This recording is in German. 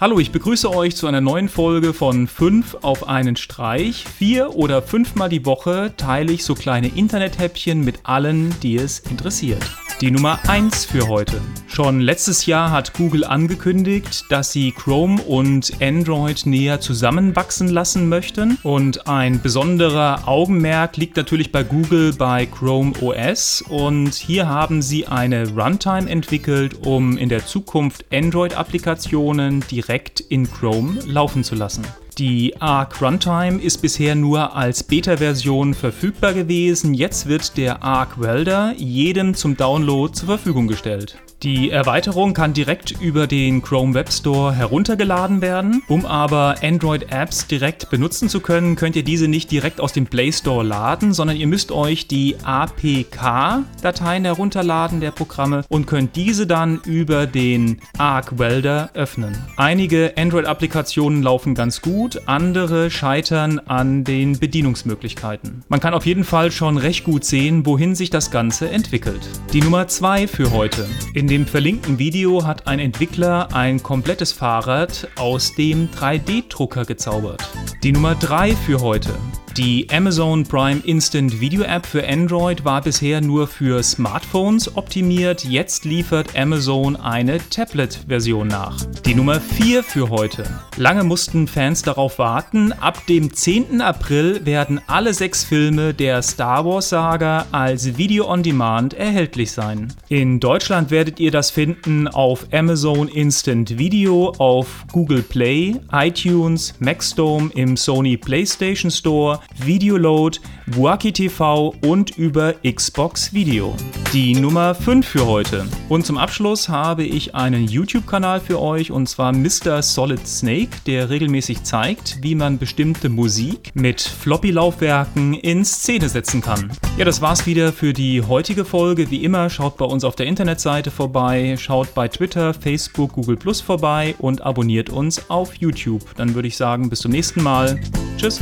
Hallo, ich begrüße euch zu einer neuen Folge von 5 auf einen Streich. Vier oder fünfmal die Woche teile ich so kleine Internethäppchen mit allen, die es interessiert. Die Nummer 1 für heute. Schon letztes Jahr hat Google angekündigt, dass sie Chrome und Android näher zusammenwachsen lassen möchten. Und ein besonderer Augenmerk liegt natürlich bei Google bei Chrome OS. Und hier haben sie eine Runtime entwickelt, um in der Zukunft Android-Applikationen direkt in Chrome laufen zu lassen. Die Arc Runtime ist bisher nur als Beta-Version verfügbar gewesen. Jetzt wird der Arc Welder jedem zum Download zur Verfügung gestellt. Die Erweiterung kann direkt über den Chrome Web Store heruntergeladen werden. Um aber Android-Apps direkt benutzen zu können, könnt ihr diese nicht direkt aus dem Play Store laden, sondern ihr müsst euch die APK-Dateien herunterladen der Programme und könnt diese dann über den Arc Welder öffnen. Einige Android-Applikationen laufen ganz gut, andere scheitern an den Bedienungsmöglichkeiten. Man kann auf jeden Fall schon recht gut sehen, wohin sich das Ganze entwickelt. Die Nummer 2 für heute. In in dem verlinkten Video hat ein Entwickler ein komplettes Fahrrad aus dem 3D-Drucker gezaubert. Die Nummer 3 für heute. Die Amazon Prime Instant Video App für Android war bisher nur für Smartphones optimiert. Jetzt liefert Amazon eine Tablet-Version nach. Die Nummer 4 für heute. Lange mussten Fans darauf warten. Ab dem 10. April werden alle sechs Filme der Star Wars Saga als Video on Demand erhältlich sein. In Deutschland werdet ihr das finden auf Amazon Instant Video, auf Google Play, iTunes, Maxdome, im Sony PlayStation Store, Videoload, Wuaki TV und über Xbox Video. Die Nummer 5 für heute. Und zum Abschluss habe ich einen YouTube-Kanal für euch und zwar Mr. Solid Snake, der regelmäßig zeigt, wie man bestimmte Musik mit Floppy-Laufwerken in Szene setzen kann. Ja, das war's wieder für die heutige Folge. Wie immer, schaut bei uns auf der Internetseite vorbei, schaut bei Twitter, Facebook, Google Plus vorbei und abonniert uns auf YouTube. Dann würde ich sagen, bis zum nächsten Mal. Tschüss.